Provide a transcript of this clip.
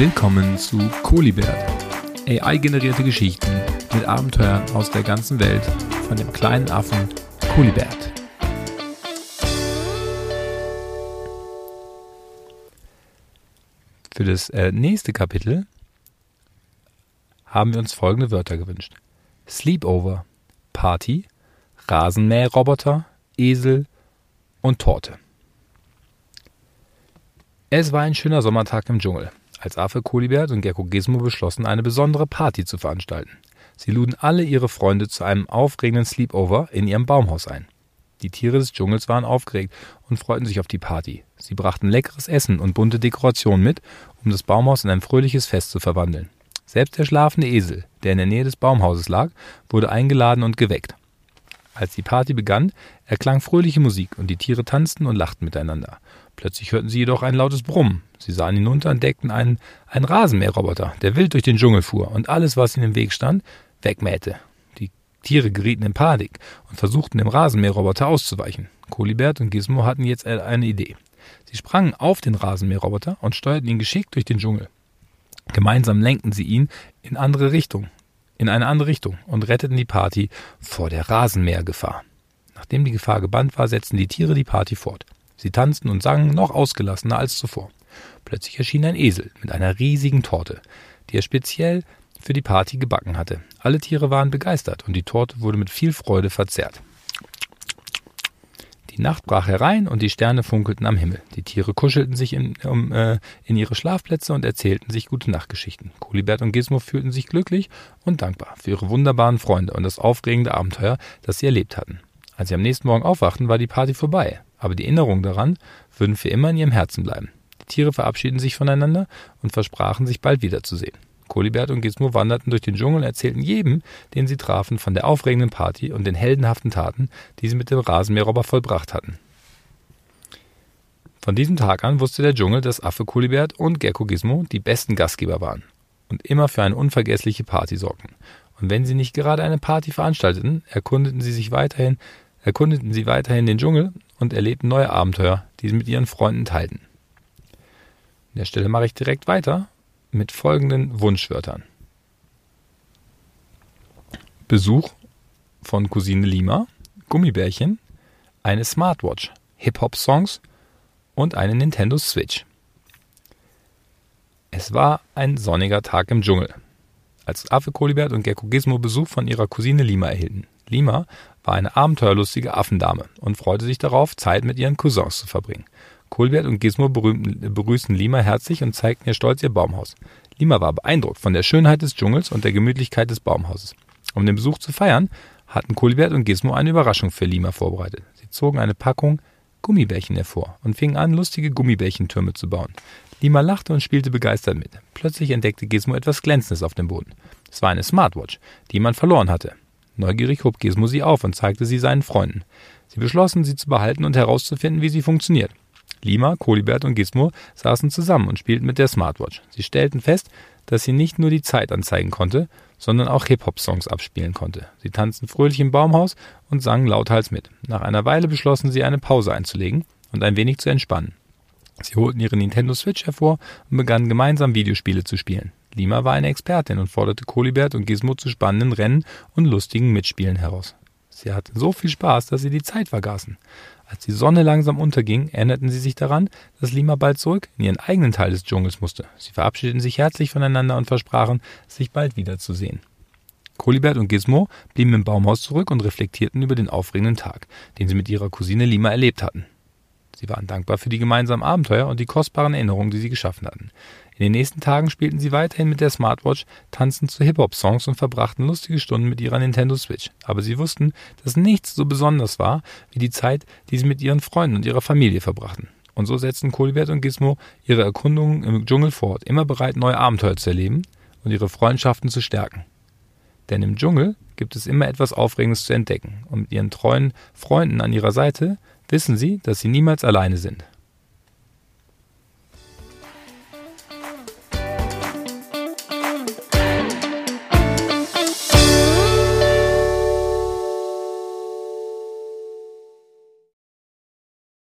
Willkommen zu Kolibert. AI-generierte Geschichten mit Abenteuern aus der ganzen Welt von dem kleinen Affen Kolibert. Für das äh, nächste Kapitel haben wir uns folgende Wörter gewünscht. Sleepover, Party, Rasenmäherroboter, Esel und Torte. Es war ein schöner Sommertag im Dschungel, als Affe Kolibert und Gecko Gizmo beschlossen, eine besondere Party zu veranstalten. Sie luden alle ihre Freunde zu einem aufregenden Sleepover in ihrem Baumhaus ein. Die Tiere des Dschungels waren aufgeregt und freuten sich auf die Party. Sie brachten leckeres Essen und bunte Dekorationen mit, um das Baumhaus in ein fröhliches Fest zu verwandeln. Selbst der schlafende Esel, der in der Nähe des Baumhauses lag, wurde eingeladen und geweckt. Als die Party begann, erklang fröhliche Musik und die Tiere tanzten und lachten miteinander. Plötzlich hörten sie jedoch ein lautes Brummen. Sie sahen hinunter und entdeckten einen, einen Rasenmäherroboter, der wild durch den Dschungel fuhr und alles, was ihnen im Weg stand, wegmähte. Die Tiere gerieten in Panik und versuchten dem Rasenmäherroboter auszuweichen. Kolibert und Gizmo hatten jetzt eine Idee. Sie sprangen auf den Rasenmäherroboter und steuerten ihn geschickt durch den Dschungel. Gemeinsam lenkten sie ihn in andere Richtung, in eine andere Richtung und retteten die Party vor der Rasenmähergefahr. Nachdem die Gefahr gebannt war, setzten die Tiere die Party fort. Sie tanzten und sangen noch ausgelassener als zuvor. Plötzlich erschien ein Esel mit einer riesigen Torte, die er speziell für die Party gebacken hatte. Alle Tiere waren begeistert und die Torte wurde mit viel Freude verzehrt. Die Nacht brach herein und die Sterne funkelten am Himmel. Die Tiere kuschelten sich in, um, äh, in ihre Schlafplätze und erzählten sich gute Nachtgeschichten. Kulibert und Gizmo fühlten sich glücklich und dankbar für ihre wunderbaren Freunde und das aufregende Abenteuer, das sie erlebt hatten. Als sie am nächsten Morgen aufwachten, war die Party vorbei aber die Erinnerungen daran würden für immer in ihrem Herzen bleiben. Die Tiere verabschieden sich voneinander und versprachen, sich bald wiederzusehen. Kolibert und Gizmo wanderten durch den Dschungel und erzählten jedem, den sie trafen, von der aufregenden Party und den heldenhaften Taten, die sie mit dem Rasenmäherroboter vollbracht hatten. Von diesem Tag an wusste der Dschungel, dass Affe Kolibert und Gecko Gizmo die besten Gastgeber waren und immer für eine unvergessliche Party sorgten. Und wenn sie nicht gerade eine Party veranstalteten, erkundeten sie sich weiterhin, erkundeten sie weiterhin den Dschungel und erlebten neue Abenteuer, die sie mit ihren Freunden teilten. An der Stelle mache ich direkt weiter mit folgenden Wunschwörtern. Besuch von Cousine Lima, Gummibärchen, eine Smartwatch, Hip-Hop-Songs und eine Nintendo Switch. Es war ein sonniger Tag im Dschungel, als Affe Kolibert und Gecko Gizmo Besuch von ihrer Cousine Lima erhielten. Lima war eine abenteuerlustige Affendame und freute sich darauf, Zeit mit ihren Cousins zu verbringen. Colbert und Gizmo begrüßten Lima herzlich und zeigten ihr stolz ihr Baumhaus. Lima war beeindruckt von der Schönheit des Dschungels und der Gemütlichkeit des Baumhauses. Um den Besuch zu feiern, hatten Colbert und Gizmo eine Überraschung für Lima vorbereitet. Sie zogen eine Packung Gummibärchen hervor und fingen an, lustige Gummibärchentürme zu bauen. Lima lachte und spielte begeistert mit. Plötzlich entdeckte Gizmo etwas Glänzendes auf dem Boden. Es war eine Smartwatch, die jemand verloren hatte. Neugierig hob Gizmo sie auf und zeigte sie seinen Freunden. Sie beschlossen, sie zu behalten und herauszufinden, wie sie funktioniert. Lima, Kolibert und Gizmo saßen zusammen und spielten mit der Smartwatch. Sie stellten fest, dass sie nicht nur die Zeit anzeigen konnte, sondern auch Hip-Hop-Songs abspielen konnte. Sie tanzten fröhlich im Baumhaus und sangen lauthals mit. Nach einer Weile beschlossen sie, eine Pause einzulegen und ein wenig zu entspannen. Sie holten ihre Nintendo Switch hervor und begannen gemeinsam Videospiele zu spielen. Lima war eine Expertin und forderte Kolibert und Gizmo zu spannenden Rennen und lustigen Mitspielen heraus. Sie hatten so viel Spaß, dass sie die Zeit vergaßen. Als die Sonne langsam unterging, erinnerten sie sich daran, dass Lima bald zurück in ihren eigenen Teil des Dschungels musste. Sie verabschiedeten sich herzlich voneinander und versprachen, sich bald wiederzusehen. Kolibert und Gizmo blieben im Baumhaus zurück und reflektierten über den aufregenden Tag, den sie mit ihrer Cousine Lima erlebt hatten. Sie waren dankbar für die gemeinsamen Abenteuer und die kostbaren Erinnerungen, die sie geschaffen hatten. In den nächsten Tagen spielten sie weiterhin mit der Smartwatch, tanzten zu Hip-Hop-Songs und verbrachten lustige Stunden mit ihrer Nintendo Switch. Aber sie wussten, dass nichts so besonders war wie die Zeit, die sie mit ihren Freunden und ihrer Familie verbrachten. Und so setzten Kolibert und Gizmo ihre Erkundungen im Dschungel fort, immer bereit, neue Abenteuer zu erleben und ihre Freundschaften zu stärken. Denn im Dschungel gibt es immer etwas Aufregendes zu entdecken. Und mit ihren treuen Freunden an ihrer Seite wissen sie, dass sie niemals alleine sind.